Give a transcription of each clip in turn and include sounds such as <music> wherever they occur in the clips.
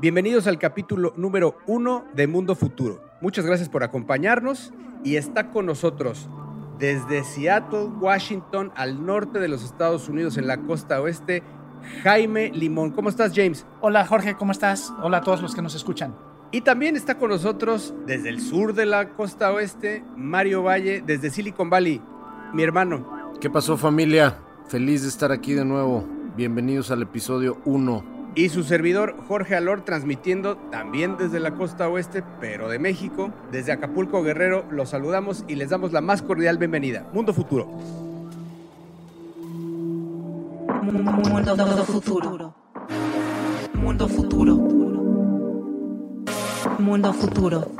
Bienvenidos al capítulo número uno de Mundo Futuro. Muchas gracias por acompañarnos y está con nosotros desde Seattle, Washington, al norte de los Estados Unidos, en la costa oeste, Jaime Limón. ¿Cómo estás, James? Hola, Jorge, ¿cómo estás? Hola a todos los que nos escuchan. Y también está con nosotros desde el sur de la costa oeste, Mario Valle, desde Silicon Valley, mi hermano. ¿Qué pasó familia? Feliz de estar aquí de nuevo. Bienvenidos al episodio 1 y su servidor Jorge Alor transmitiendo también desde la costa oeste, pero de México, desde Acapulco Guerrero, los saludamos y les damos la más cordial bienvenida. Mundo Futuro. Mundo Futuro. Mundo Futuro. Mundo Futuro.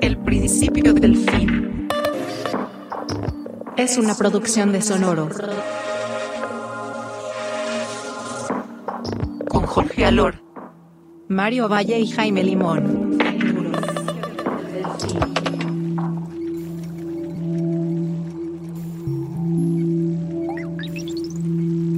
El principio del fin. Es una producción de Sonoro. Jorge Alor, Mario Valle y Jaime Limón.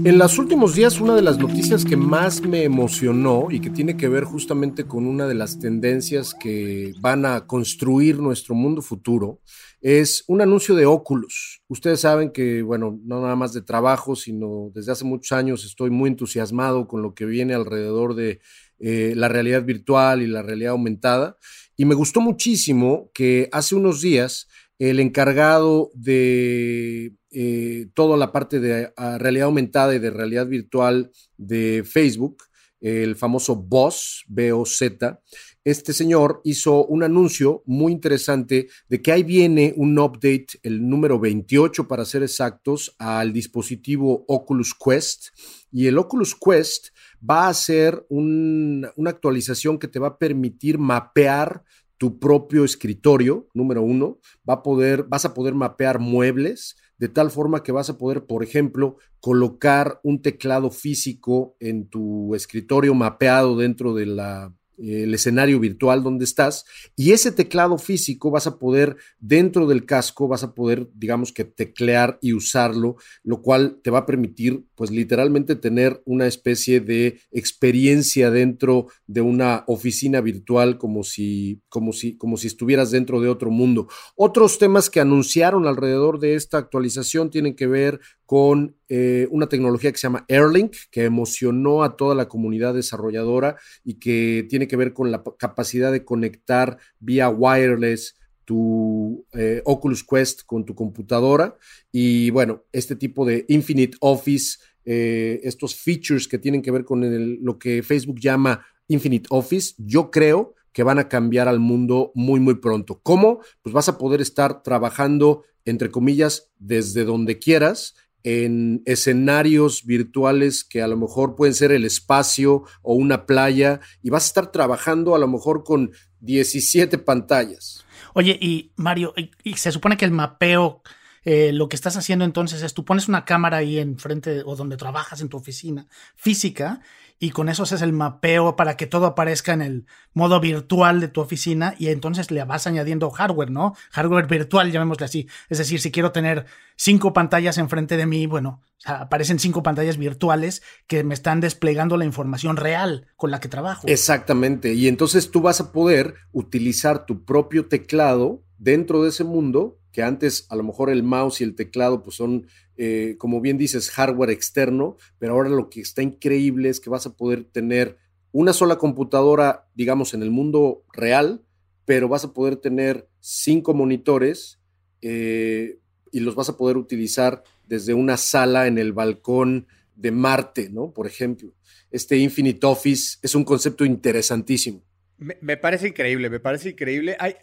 En los últimos días, una de las noticias que más me emocionó y que tiene que ver justamente con una de las tendencias que van a construir nuestro mundo futuro es un anuncio de Oculus. Ustedes saben que, bueno, no nada más de trabajo, sino desde hace muchos años estoy muy entusiasmado con lo que viene alrededor de eh, la realidad virtual y la realidad aumentada. Y me gustó muchísimo que hace unos días el encargado de eh, toda la parte de ah, realidad aumentada y de realidad virtual de Facebook, el famoso BOZ, B-O-Z, este señor hizo un anuncio muy interesante de que ahí viene un update, el número 28 para ser exactos, al dispositivo Oculus Quest. Y el Oculus Quest va a ser una actualización que te va a permitir mapear tu propio escritorio, número uno, va a poder, vas a poder mapear muebles, de tal forma que vas a poder, por ejemplo, colocar un teclado físico en tu escritorio mapeado dentro de la el escenario virtual donde estás y ese teclado físico vas a poder dentro del casco vas a poder digamos que teclear y usarlo lo cual te va a permitir pues literalmente tener una especie de experiencia dentro de una oficina virtual como si como si como si estuvieras dentro de otro mundo. Otros temas que anunciaron alrededor de esta actualización tienen que ver con eh, una tecnología que se llama Airlink, que emocionó a toda la comunidad desarrolladora y que tiene que ver con la capacidad de conectar vía wireless tu eh, Oculus Quest con tu computadora. Y bueno, este tipo de Infinite Office, eh, estos features que tienen que ver con lo que Facebook llama Infinite Office, yo creo que van a cambiar al mundo muy, muy pronto. ¿Cómo? Pues vas a poder estar trabajando, entre comillas, desde donde quieras en escenarios virtuales que a lo mejor pueden ser el espacio o una playa y vas a estar trabajando a lo mejor con 17 pantallas. Oye, y Mario, y, se supone que el mapeo, eh, lo que estás haciendo entonces es tú pones una cámara ahí enfrente o donde trabajas en tu oficina física y con eso haces el mapeo para que todo aparezca en el modo virtual de tu oficina y entonces le vas añadiendo hardware, ¿no? Hardware virtual, llamémosle así. Es decir, si quiero tener cinco pantallas enfrente de mí, bueno, aparecen cinco pantallas virtuales que me están desplegando la información real con la que trabajo. Exactamente. Y entonces tú vas a poder utilizar tu propio teclado dentro de ese mundo que antes a lo mejor el mouse y el teclado pues son eh, como bien dices, hardware externo, pero ahora lo que está increíble es que vas a poder tener una sola computadora, digamos, en el mundo real, pero vas a poder tener cinco monitores eh, y los vas a poder utilizar desde una sala en el balcón de Marte, ¿no? Por ejemplo. Este Infinite Office es un concepto interesantísimo. Me, parece increíble, me parece increíble. Hay,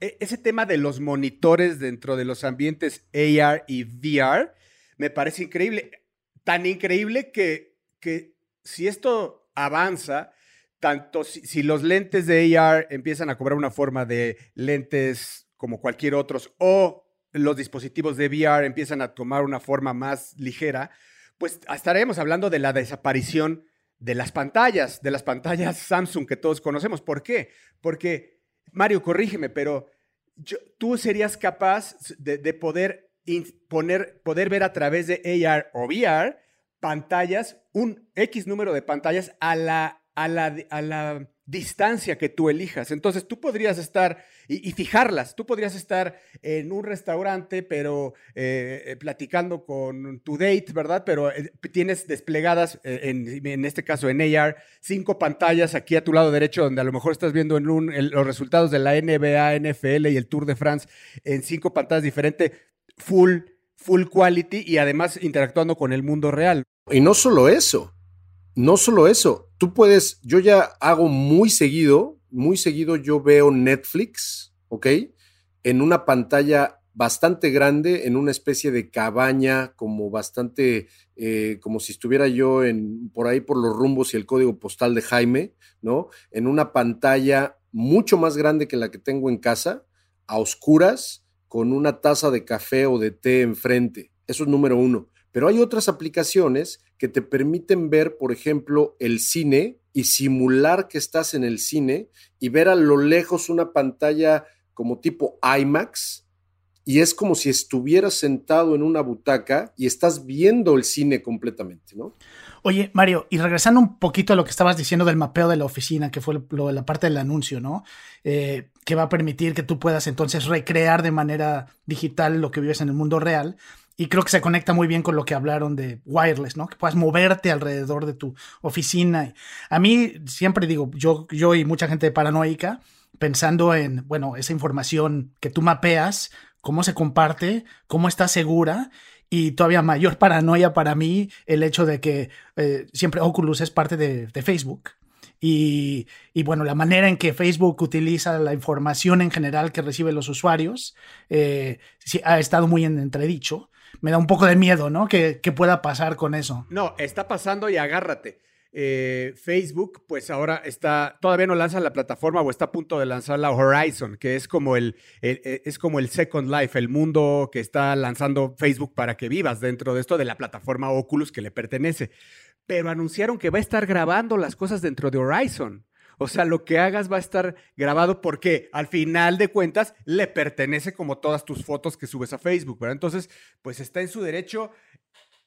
e, ese tema de los monitores dentro de los ambientes AR y VR me parece increíble. Tan increíble que, que si esto avanza, tanto si, los lentes de AR empiezan a cobrar una forma de lentes como cualquier otros o los dispositivos de VR empiezan a tomar una forma más ligera, pues estaremos hablando de la desaparición de las pantallas, de las pantallas Samsung que todos conocemos. ¿Por qué? Porque, Mario, corrígeme, pero tú serías capaz de, de poder poner, poder ver a través de AR o VR pantallas, un X número de pantallas a la, a la, a la distancia que tú elijas. Entonces tú podrías estar y, fijarlas. Tú podrías estar en un restaurante, pero eh, eh, platicando con tu date, ¿verdad? Pero eh, tienes desplegadas, en, este caso en AR, cinco pantallas aquí a tu lado derecho, donde a lo mejor estás viendo en los resultados de la NBA, NFL y el Tour de France en cinco pantallas diferentes, full, full quality y además interactuando con el mundo real. Y no solo eso. No solo eso, tú puedes, yo ya hago muy seguido, muy seguido yo veo Netflix, ¿ok? En una pantalla bastante grande, en una especie de cabaña, como bastante, eh, como si estuviera yo en, por ahí por los rumbos y el código postal de Jaime, ¿no? En una pantalla mucho más grande que la que tengo en casa, a oscuras, con una taza de café o de té enfrente. Eso es número uno. Pero hay otras aplicaciones que te permiten ver, por ejemplo, el cine y simular que estás en el cine y ver a lo lejos una pantalla como tipo IMAX y es como si estuvieras sentado en una butaca y estás viendo el cine completamente, ¿no? Oye, Mario, y regresando un poquito a lo que estabas diciendo del mapeo de la oficina, que fue lo la parte del anuncio, ¿no? Eh, que va a permitir que tú puedas entonces recrear de manera digital lo que vives en el mundo real. Y creo que se conecta muy bien con lo que hablaron de wireless, ¿no? Que puedas moverte alrededor de tu oficina. A mí siempre digo, yo, yo y mucha gente paranoica, pensando en, bueno, esa información que tú mapeas, cómo se comparte, cómo está segura y todavía mayor paranoia para mí el hecho de que eh, siempre Oculus es parte de, Facebook. Y, y, bueno, la manera en que Facebook utiliza la información en general que reciben los usuarios eh, ha estado muy en entredicho me da un poco de miedo, ¿no? ¿Qué, pueda pasar con eso? No, está pasando y agárrate. Eh, Facebook, pues ahora está, todavía no lanza la plataforma o está a punto de lanzar la Horizon, que es como el, es como el Second Life, el mundo que está lanzando Facebook para que vivas dentro de esto de la plataforma Oculus que le pertenece. Pero anunciaron que va a estar grabando las cosas dentro de Horizon. O sea, lo que hagas va a estar grabado porque al final de cuentas le pertenece como todas tus fotos que subes a Facebook, ¿verdad? Entonces, pues está en su derecho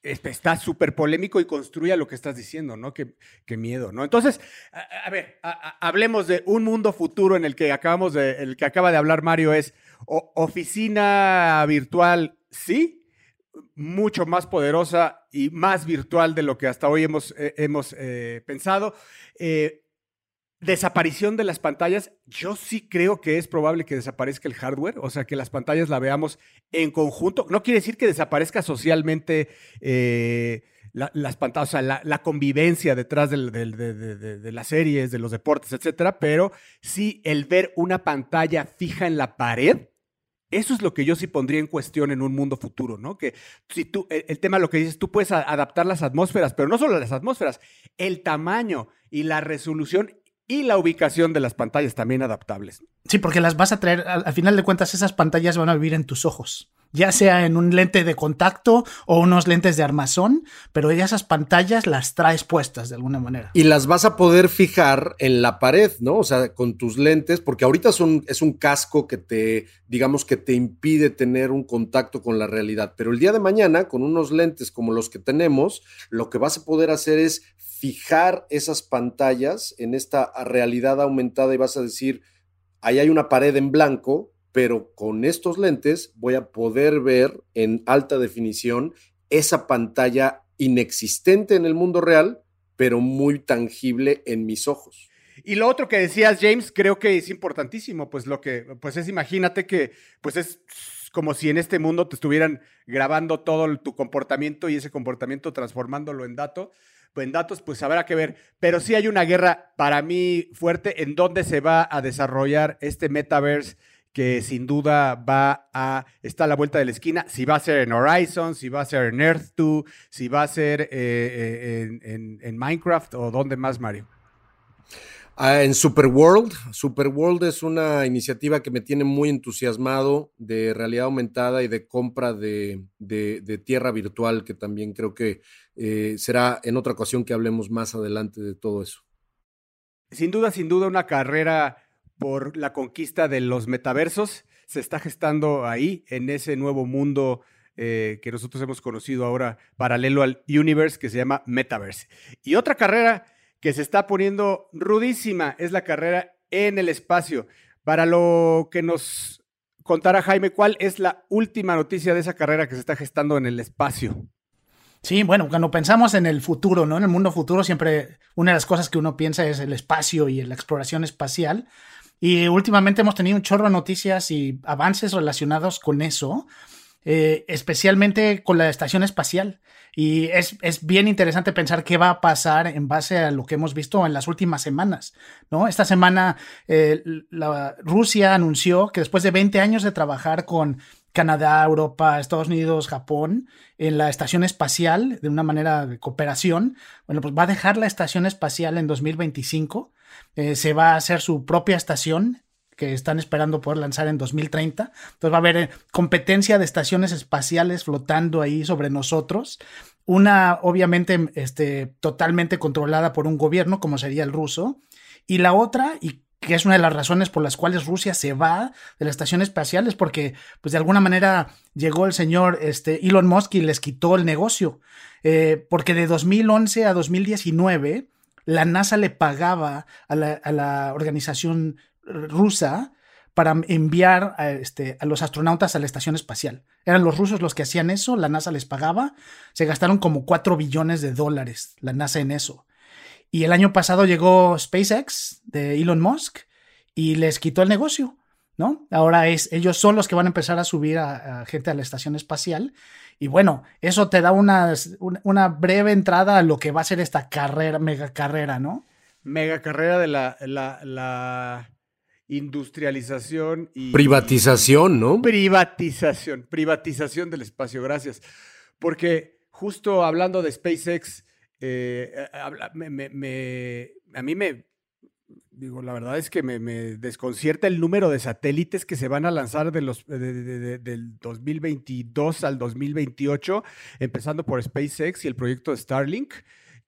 está súper polémico y construye lo que estás diciendo, ¿no? Qué, miedo, ¿no? Entonces, a, ver, hablemos de un mundo futuro en el que acabamos de, el que acaba de hablar Mario es oficina virtual, sí, mucho más poderosa y más virtual de lo que hasta hoy hemos, eh, hemos eh, pensado. Eh, desaparición de las pantallas, yo sí creo que es probable que desaparezca el hardware, o sea, que las pantallas la veamos en conjunto. No quiere decir que desaparezca socialmente eh, las pantallas, o sea, la, convivencia detrás de, las series, de los deportes, etcétera, pero sí el ver una pantalla fija en la pared. Eso es lo que yo sí pondría en cuestión en un mundo futuro, ¿no? Que si tú, el tema, lo que dices, tú puedes adaptar las atmósferas, pero no solo las atmósferas, el tamaño y la resolución y la ubicación de las pantallas también adaptables. Sí, porque las vas a traer, al, final de cuentas, esas pantallas van a vivir en tus ojos, ya sea en un lente de contacto o unos lentes de armazón, pero ya esas pantallas las traes puestas de alguna manera. Y las vas a poder fijar en la pared, ¿no? O sea, con tus lentes, porque ahorita son, es un casco que te, digamos, que te impide tener un contacto con la realidad, pero el día de mañana, con unos lentes como los que tenemos, lo que vas a poder hacer es fijar esas pantallas en esta realidad aumentada y vas a decir, ahí hay una pared en blanco, pero con estos lentes voy a poder ver en alta definición esa pantalla inexistente en el mundo real, pero muy tangible en mis ojos. Y lo otro que decías, James, creo que es importantísimo, pues lo que, pues es, imagínate que, pues es como si en este mundo te estuvieran grabando todo tu comportamiento y ese comportamiento transformándolo en dato en datos, pues habrá que ver. Pero sí hay una guerra para mí fuerte en donde se va a desarrollar este metaverse que sin duda va a estar a la vuelta de la esquina, si va a ser en Horizon, si va a ser en Earth 2, si va a ser eh, eh, en, en Minecraft o dónde más, Mario. Ah, en Superworld, Superworld es una iniciativa que me tiene muy entusiasmado de realidad aumentada y de compra de, tierra virtual, que también creo que eh, será en otra ocasión que hablemos más adelante de todo eso. Sin duda, sin duda, una carrera por la conquista de los metaversos se está gestando ahí, en ese nuevo mundo eh, que nosotros hemos conocido ahora paralelo al universe que se llama Metaverse. Y otra carrera que se está poniendo rudísima es la carrera en el espacio. Para lo que nos contara Jaime, ¿cuál es la última noticia de esa carrera que se está gestando en el espacio? Sí, bueno, cuando pensamos en el futuro, ¿no? En el mundo futuro siempre una de las cosas que uno piensa es el espacio y la exploración espacial. Y últimamente hemos tenido un chorro de noticias y avances relacionados con eso, eh, especialmente con la estación espacial. Y es, bien interesante pensar qué va a pasar en base a lo que hemos visto en las últimas semanas. ¿no? Esta semana eh, la, Rusia anunció que después de 20 años de trabajar con Canadá, Europa, Estados Unidos, Japón, en la estación espacial de una manera de cooperación. Bueno, pues va a dejar la estación espacial en 2025. Eh, se va a hacer su propia estación que están esperando poder lanzar en 2030. Entonces va a haber eh, competencia de estaciones espaciales flotando ahí sobre nosotros. Una, obviamente, este, totalmente controlada por un gobierno, como sería el ruso. Y la otra, y que es una de las razones por las cuales Rusia se va de la estación espacial, es porque, pues de alguna manera, llegó el señor este, Elon Musk y les quitó el negocio. Eh, porque de 2011 a 2019, la NASA le pagaba a la, a la organización rusa para enviar a, este, a los astronautas a la estación espacial. Eran los rusos los que hacían eso, la NASA les pagaba, se gastaron como 4 billones de dólares la NASA en eso. Y el año pasado llegó SpaceX de Elon Musk y les quitó el negocio, ¿no? Ahora es, ellos son los que van a empezar a subir a, gente a la estación espacial. Y bueno, eso te da una, una, breve entrada a lo que va a ser esta carrera, mega carrera, ¿no? Mega carrera de la, la, industrialización y... Privatización, ¿no? Privatización, privatización del espacio, gracias. Porque justo hablando de SpaceX, eh, a mí me, digo, la verdad es que me, desconcierta el número de satélites que se van a lanzar de los, del 2022 al 2028, empezando por SpaceX y el proyecto de Starlink,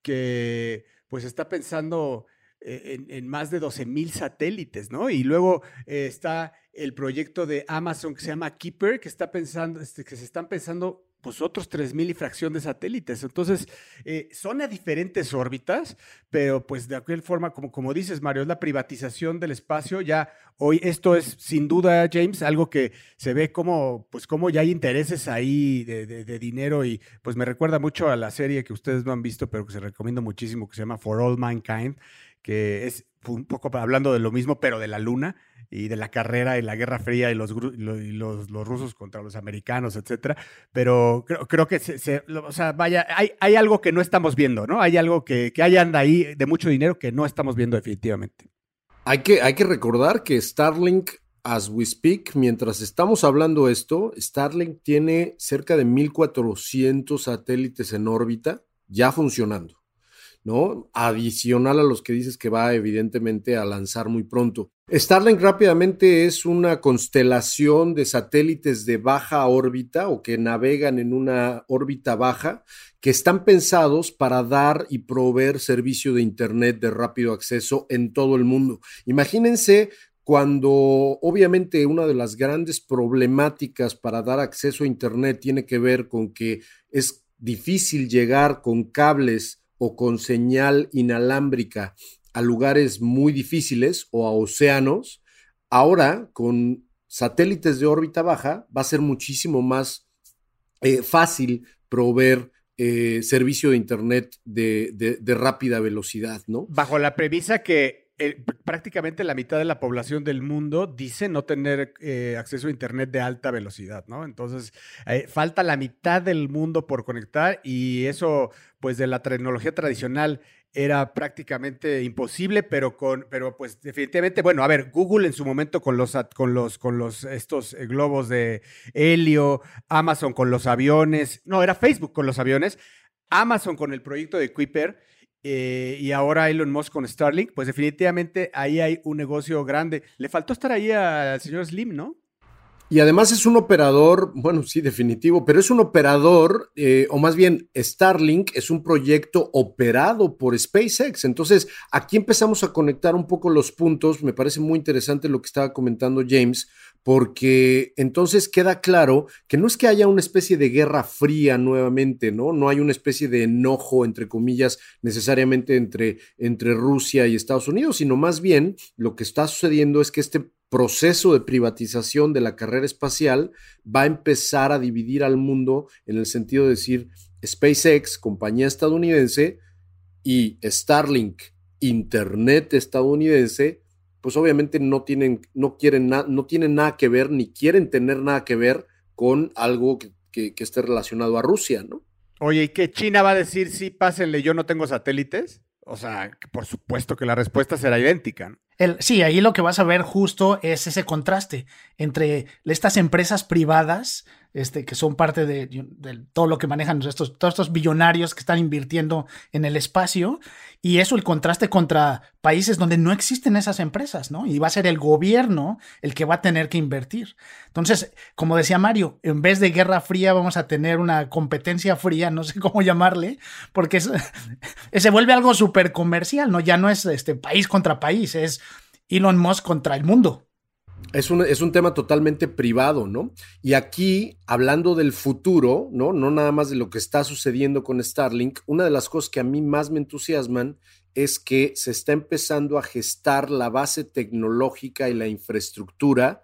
que pues está pensando eh, en, más de 12 mil satélites, ¿no? Y luego eh, está el proyecto de Amazon que se llama Keeper, que está pensando, este, que se están pensando pues otros 3.000 y fracción de satélites. Entonces, eh, son a diferentes órbitas, pero pues de aquella forma, como, como dices, Mario, es la privatización del espacio. Ya hoy esto es sin duda, James, algo que se ve como, pues como ya hay intereses ahí de, de, dinero y pues me recuerda mucho a la serie que ustedes no han visto, pero que se recomiendo muchísimo, que se llama For All Mankind, que es un poco hablando de lo mismo, pero de la luna y de la carrera y la Guerra Fría y los, los, los, rusos contra los americanos, etcétera. Pero creo, creo que, se, o sea, vaya, hay, hay algo que no estamos viendo, ¿no? Hay algo que, que hay ahí de mucho dinero que no estamos viendo definitivamente. Hay que, hay que recordar que Starlink, as we speak, mientras estamos hablando esto, Starlink tiene cerca de 1.400 satélites en órbita ya funcionando. ¿No? Adicional a los que dices que va evidentemente a lanzar muy pronto. Starlink rápidamente es una constelación de satélites de baja órbita o que navegan en una órbita baja que están pensados para dar y proveer servicio de Internet de rápido acceso en todo el mundo. Imagínense cuando obviamente una de las grandes problemáticas para dar acceso a Internet tiene que ver con que es difícil llegar con cables o con señal inalámbrica a lugares muy difíciles o a océanos, ahora con satélites de órbita baja va a ser muchísimo más eh, fácil proveer eh, servicio de Internet de, rápida velocidad, ¿no? Bajo la premisa que eh, prácticamente la mitad de la población del mundo dice no tener acceso a Internet de alta velocidad, ¿no? Entonces, falta la mitad del mundo por conectar y eso, pues de la tecnología tradicional era prácticamente imposible, pero con, pero pues definitivamente, bueno, a ver, Google en su momento con los, con los, con los, estos eh, globos de helio, Amazon con los aviones, no, era Facebook con los aviones, Amazon con el proyecto de Kuiper eh, y ahora Elon Musk con Starlink, pues definitivamente ahí hay un negocio grande. Le faltó estar ahí al señor Slim, ¿no? Y además es un operador, bueno, sí, definitivo, pero es un operador, eh, o más bien Starlink es un proyecto operado por SpaceX. Entonces, aquí empezamos a conectar un poco los puntos. Me parece muy interesante lo que estaba comentando James, porque entonces queda claro que no es que haya una especie de guerra fría nuevamente, ¿no? No hay una especie de enojo, entre comillas, necesariamente entre, entre Rusia y Estados Unidos, sino más bien lo que está sucediendo es que este proceso de privatización de la carrera espacial va a empezar a dividir al mundo en el sentido de decir SpaceX, compañía estadounidense, y Starlink, Internet estadounidense, pues obviamente no tienen, no quieren no tienen nada que ver, ni quieren tener nada que ver con algo que, esté relacionado a Rusia, ¿no? Oye, ¿y qué China va a decir sí, pásenle, yo no tengo satélites? O sea, por supuesto que la respuesta será idéntica. sí, ahí lo que vas a ver justo es ese contraste entre estas empresas privadas este, que son parte de, todo lo que manejan estos, todos estos billonarios que están invirtiendo en el espacio. Y eso el contraste contra países donde no existen esas empresas, ¿no? Y va a ser el gobierno el que va a tener que invertir. Entonces, como decía Mario, en vez de guerra fría vamos a tener una competencia fría, no sé <laughs> cómo llamarle, porque <laughs> se vuelve algo súper comercial, ¿no? Ya no es este, país contra país, es Elon Musk contra el mundo. Es un, es un, tema totalmente privado, ¿no? Y aquí, hablando del futuro, ¿no? No nada más de lo que está sucediendo con Starlink, una de las cosas que a mí más me entusiasman es que se está empezando a gestar la base tecnológica y la infraestructura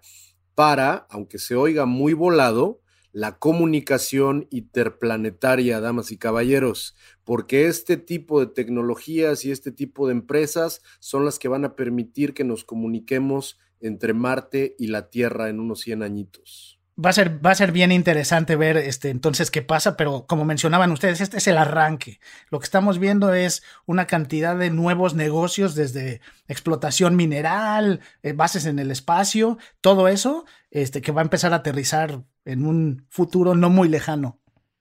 para, aunque se oiga muy volado, la comunicación interplanetaria, damas y caballeros, porque este tipo de tecnologías y este tipo de empresas son las que van a permitir que nos comuniquemos entre Marte y la Tierra en unos 100 añitos. Va a, ser, va a ser bien interesante ver este, entonces qué pasa, pero como mencionaban ustedes, este es el arranque. Lo que estamos viendo es una cantidad de nuevos negocios desde explotación mineral, eh, bases en el espacio, todo eso este, que va a empezar a aterrizar en un futuro no muy lejano.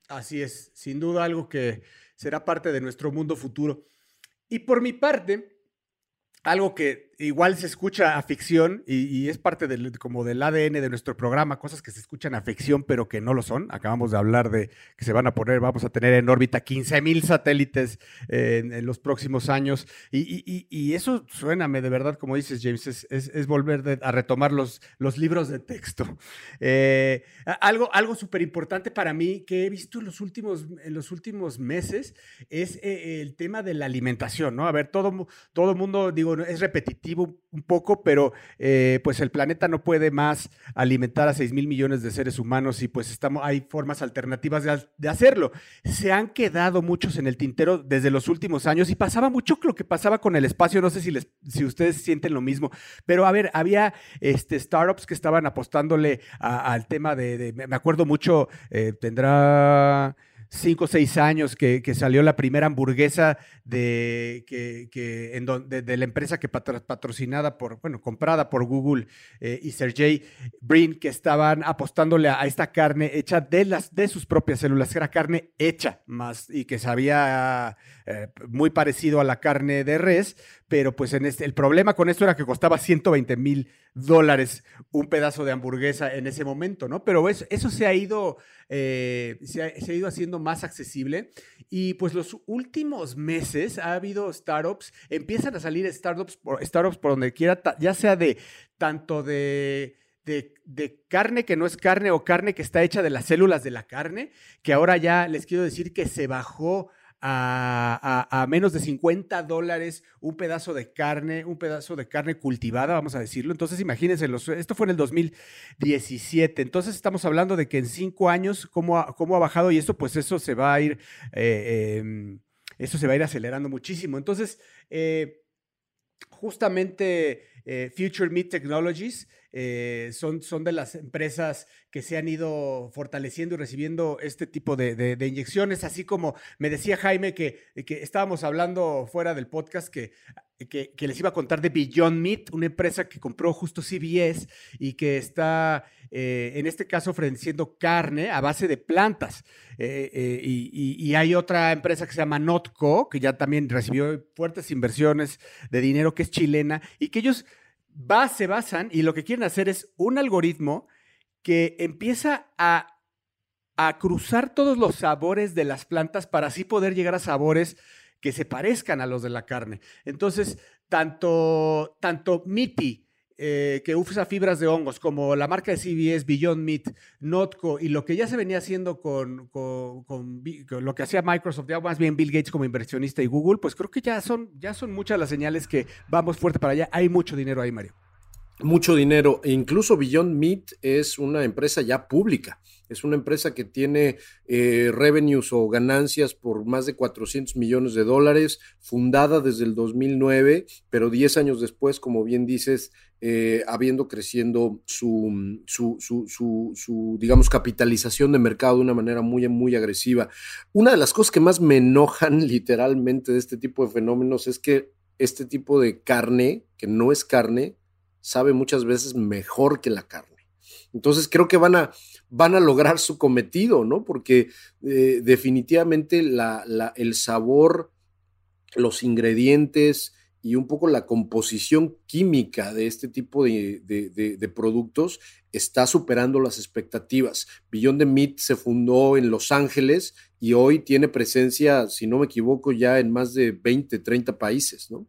Así es, sin duda algo que será parte de nuestro mundo futuro. Y por mi parte, algo que igual se escucha a ficción y, es parte del, como del ADN de nuestro programa, cosas que se escuchan a ficción pero que no lo son. Acabamos de hablar de que se van a poner, vamos a tener en órbita 15 mil satélites en, los próximos años y, y, eso suéname de verdad, como dices James, es, es, volver a retomar los, los libros de texto. Eh, algo algo súper importante para mí que he visto en los últimos, en los últimos meses es eh, el tema de la alimentación, ¿no? A ver, todo, todo mundo, digo, es repetitivo un poco, pero eh, pues el planeta no puede más alimentar a 6 mil millones de seres humanos y pues estamos, hay formas alternativas de, hacerlo. Se han quedado muchos en el tintero desde los últimos años y pasaba mucho lo que pasaba con el espacio, no sé si, les, si ustedes sienten lo mismo, pero a ver, había este, startups que estaban apostándole al tema de, me acuerdo mucho, eh, tendrá cinco o seis años que, salió la primera hamburguesa de, que, en de, la empresa que patrocinada por, bueno, comprada por Google eh, y Sergey Brin, que estaban apostándole a, esta carne hecha de, las, de sus propias células, que era carne hecha más y que sabía eh, muy parecido a la carne de res, pero pues este, el problema con esto era que costaba 120 mil dólares un pedazo de hamburguesa en ese momento, ¿no? Pero eso, eso se, ha ido, eh, se, ha, ido haciendo más accesible y pues los últimos meses ha habido startups, empiezan a salir startups por, startups por donde quiera, ya sea de tanto. De, de, carne que no es carne o carne que está hecha de las células de la carne, que ahora ya les quiero decir que se bajó a, menos de 50 dólares un pedazo de carne, un pedazo de carne cultivada, vamos a decirlo. Entonces, imagínense, esto fue en el 2017. Entonces, estamos hablando de que en cinco años, ¿cómo ha, cómo ha bajado? Y eso, pues, eso se va a ir, eh, em, eso se va a ir acelerando muchísimo. Entonces, eh, justamente eh, Future Meat Technologies eh, son, son de las empresas que se han ido fortaleciendo y recibiendo este tipo de, inyecciones, así como me decía Jaime que, que estábamos hablando fuera del podcast que, que, les iba a contar de Beyond Meat, una empresa que compró justo CBS y que está, eh, en este caso, ofreciendo carne a base de plantas. Eh, y, hay otra empresa que se llama Notco, que ya también recibió fuertes inversiones de dinero, que es chilena, y que ellos se basan y lo que quieren hacer es un algoritmo que empieza a, cruzar todos los sabores de las plantas para así poder llegar a sabores que se parezcan a los de la carne. Entonces, tanto, tanto MITI eh, que usa fibras de hongos, como la marca de CBS, Beyond Meat, Notco, y lo que ya se venía haciendo con, con, con lo que hacía Microsoft, ya más bien Bill Gates como inversionista y Google, pues creo que ya son, ya son muchas las señales que vamos fuerte para allá. Hay mucho dinero ahí, Mario. Mucho dinero. E incluso Beyond Meat es una empresa ya pública. Es una empresa que tiene eh, revenues o ganancias por más de 400 millones de dólares, fundada desde el 2009, pero 10 años después, como bien dices, eh, habiendo creciendo su, su, su, su, digamos, capitalización de mercado de una manera muy, muy agresiva. Una de las cosas que más me enojan <laughs> literalmente de este tipo de fenómenos es que este tipo de carne, que no es carne, sabe muchas veces mejor que la carne. Entonces creo que van a, van a lograr su cometido, ¿no? Porque eh, definitivamente el sabor, los ingredientes y un poco la composición química de este tipo de, productos está superando las expectativas. Beyond the Meat se fundó en Los Ángeles y hoy tiene presencia, si no me equivoco, ya en más de 20, 30 países, ¿no?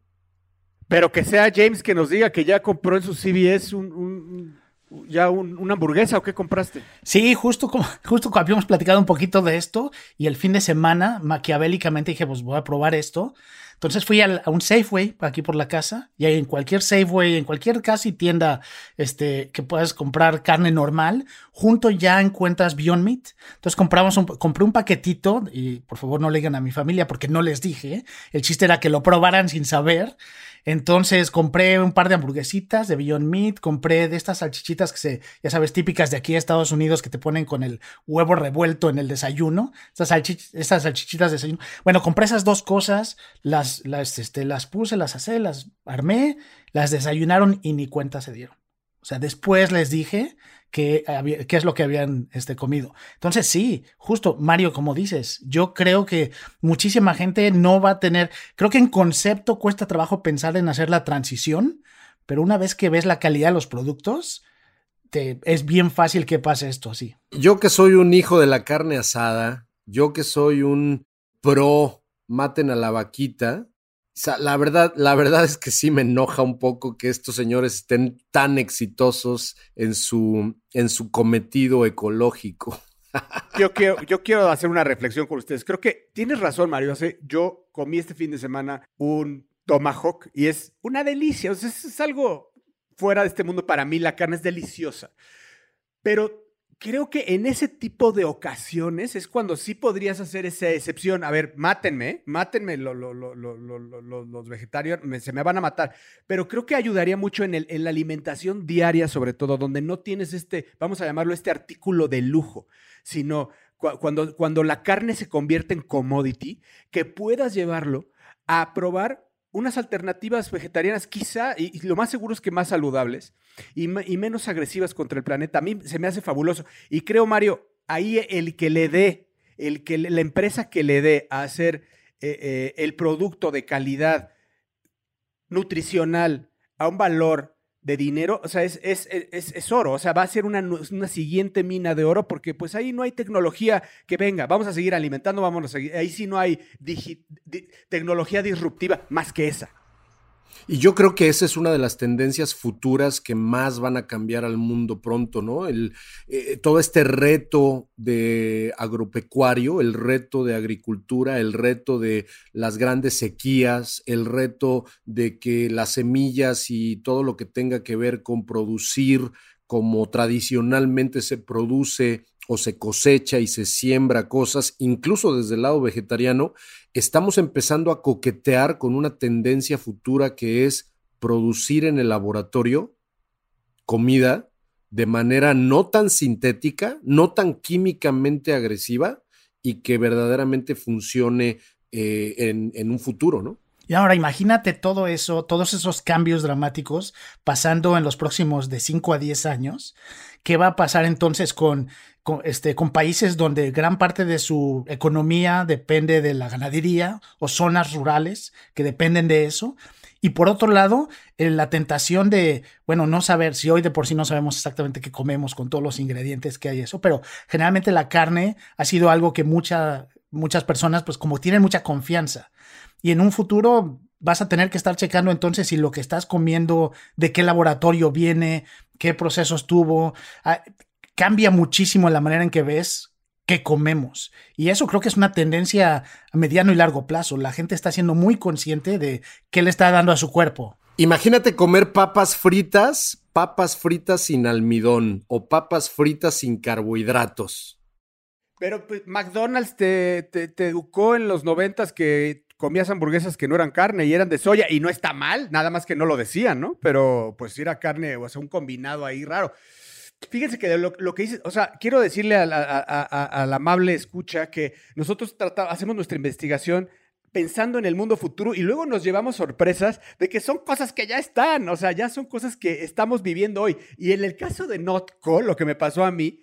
Pero que sea James que nos diga que ya compró en su CBS un ya una hamburguesa o qué compraste? Sí, justo como, <laughs> justo habíamos platicado un poquito de esto y el fin de semana maquiavélicamente dije, pues voy a probar esto. Entonces fui a, un Safeway aquí por la casa y en cualquier Safeway, en cualquier casi tienda este, que puedas comprar carne normal, junto ya encuentras Beyond Meat. Entonces compramos un, compré un paquetito y por favor no le digan a mi familia porque no les dije. El chiste era que lo probaran sin saber. Entonces compré un par de hamburguesitas de Beyond Meat, compré de estas salchichitas que se, ya sabes, típicas de aquí de Estados Unidos que te ponen con el huevo revuelto en el desayuno, estas, salchichitas de desayuno. Bueno, compré esas dos cosas, las, las, este, las puse, las asé, las armé, las desayunaron y ni cuenta se dieron. O sea, después les dije qué, es lo que habían este, comido. Entonces, sí, justo, Mario, como dices, yo creo que muchísima gente no va a tener, creo que en concepto cuesta trabajo pensar en hacer la transición, pero una vez que ves la calidad de los productos, te, es bien fácil que pase esto así. Yo que soy un hijo de la carne asada, yo que soy un pro maten a la vaquita, la verdad, la verdad es que sí me enoja un poco que estos señores estén tan exitosos en su, en su cometido ecológico. <laughs> Yo quiero, yo quiero hacer una reflexión con ustedes. Creo que tienes razón, Mario. Yo comí este fin de semana un tomahawk y es una delicia. Es algo fuera de este mundo. Para mí la carne es deliciosa. Pero creo que en ese tipo de ocasiones es cuando sí podrías hacer esa excepción. A ver, mátenme, mátenme los vegetarianos, se me van a matar. Pero creo que ayudaría mucho en, la alimentación diaria, sobre todo, donde no tienes este, vamos a llamarlo este artículo de lujo, sino cuando, cuando la carne se convierte en commodity, que puedas llevarlo a probar unas alternativas vegetarianas quizá, y, lo más seguro es que más saludables y, menos agresivas contra el planeta. A mí se me hace fabuloso. Y creo, Mario, ahí el que le dé, el que la empresa que le dé a hacer eh, eh, el producto de calidad nutricional a un valor de dinero, o sea, es, es, es, oro, o sea, va a ser una, una, siguiente mina de oro porque pues ahí no hay tecnología que venga, vamos a seguir alimentando, vamos a seguir, ahí sí no hay tecnología disruptiva más que esa. Y yo creo que esa es una de las tendencias futuras que más van a cambiar al mundo pronto, ¿no? El, eh, todo este reto de agropecuario, el reto de agricultura, el reto de las grandes sequías, el reto de que las semillas y todo lo que tenga que ver con producir como tradicionalmente se produce o se cosecha y se siembra cosas, incluso desde el lado vegetariano, estamos empezando a coquetear con una tendencia futura que es producir en el laboratorio comida de manera no tan sintética, no tan químicamente agresiva y que verdaderamente funcione eh, en, en un futuro, ¿no? Y ahora imagínate todo eso, todos esos cambios dramáticos pasando en los próximos de 5 a 10 años. ¿Qué va a pasar entonces con, este, con países donde gran parte de su economía depende de la ganadería o zonas rurales que dependen de eso? Y por otro lado, eh, la tentación de, bueno, no saber si hoy de por sí no sabemos exactamente qué comemos con todos los ingredientes que hay eso, pero generalmente la carne ha sido algo que mucha, muchas personas, pues como tienen mucha confianza y en un futuro vas a tener que estar checando entonces si lo que estás comiendo, de qué laboratorio viene, qué procesos tuvo. Cambia muchísimo la manera en que ves que comemos. Y eso creo que es una tendencia a mediano y largo plazo. La gente está siendo muy consciente de qué le está dando a su cuerpo. Imagínate comer papas fritas, papas fritas sin almidón o papas fritas sin carbohidratos. Pero pues, McDonald's te, te, educó en los noventas que comías hamburguesas que no eran carne y eran de soya y no está mal, nada más que no lo decían, ¿no? Pero pues era carne, o sea, un combinado ahí raro. Fíjense que lo, que dice, o sea, quiero decirle a la, amable escucha que nosotros hacemos nuestra investigación pensando en el mundo futuro y luego nos llevamos sorpresas de que son cosas que ya están, o sea, ya son cosas que estamos viviendo hoy. Y en el caso de Notco, lo que me pasó a mí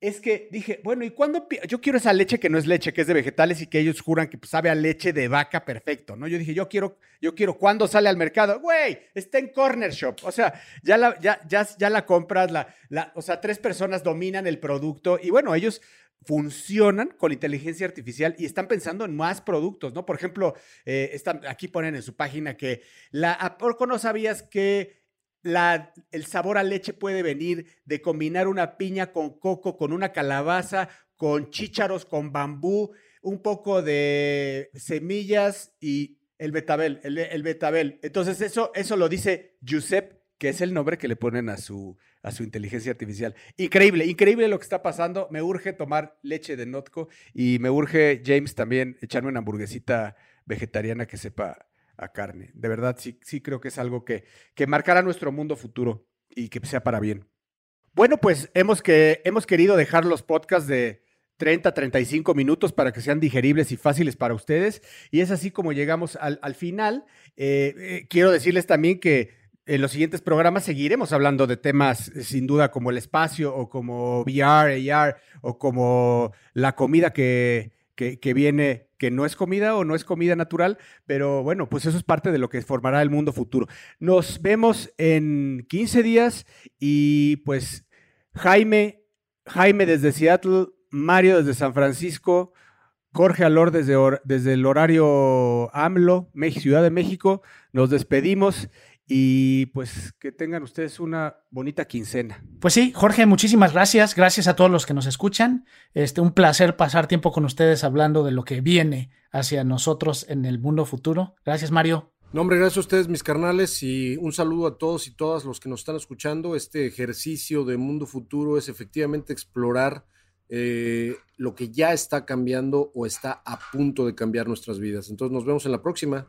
es que dije, bueno, ¿y cuándo? Yo quiero esa leche que no es leche, que es de vegetales y que ellos juran que pues, sabe a leche de vaca perfecto, ¿no? Yo dije, yo quiero, yo quiero, ¿cuándo sale al mercado? Güey, está en Corner Shop. O sea, ya la, ya, ya, la compras, la, o sea, tres personas dominan el producto y bueno, ellos funcionan con inteligencia artificial y están pensando en más productos, ¿no? Por ejemplo, eh, están, aquí ponen en su página que la, ¿a poco no sabías que la, el sabor a leche puede venir de combinar una piña con coco, con una calabaza, con chícharos, con bambú, un poco de semillas y el betabel, el, betabel. Entonces eso, eso lo dice Giuseppe, que es el nombre que le ponen a su, a su inteligencia artificial. Increíble, increíble lo que está pasando. Me urge tomar leche de Notco y me urge, James, también echarme una hamburguesita vegetariana que sepa a carne. De verdad, sí, sí creo que es algo que, que marcará nuestro mundo futuro y que sea para bien. Bueno, pues hemos, que, hemos querido dejar los podcasts de 30, 35 minutos para que sean digeribles y fáciles para ustedes. Y es así como llegamos al, final. Eh, eh, quiero decirles también que en los siguientes programas seguiremos hablando de temas eh, sin duda como el espacio o como VR, AR o como la comida que, que, viene, que no es comida o no es comida natural, pero bueno, pues eso es parte de lo que formará el mundo futuro. Nos vemos en 15 días y pues Jaime, Jaime desde Seattle, Mario desde San Francisco, Jorge Alor desde, desde el horario AMLO, Ciudad de México, nos despedimos y pues que tengan ustedes una bonita quincena. Pues sí, Jorge, muchísimas gracias. Gracias a todos los que nos escuchan. Este, un placer pasar tiempo con ustedes hablando de lo que viene hacia nosotros en el mundo futuro. Gracias, Mario. No, hombre, gracias a ustedes, mis carnales, y un saludo a todos y todas los que nos están escuchando. Este ejercicio de mundo futuro es efectivamente explorar eh, lo que ya está cambiando o está a punto de cambiar nuestras vidas. Entonces nos vemos en la próxima.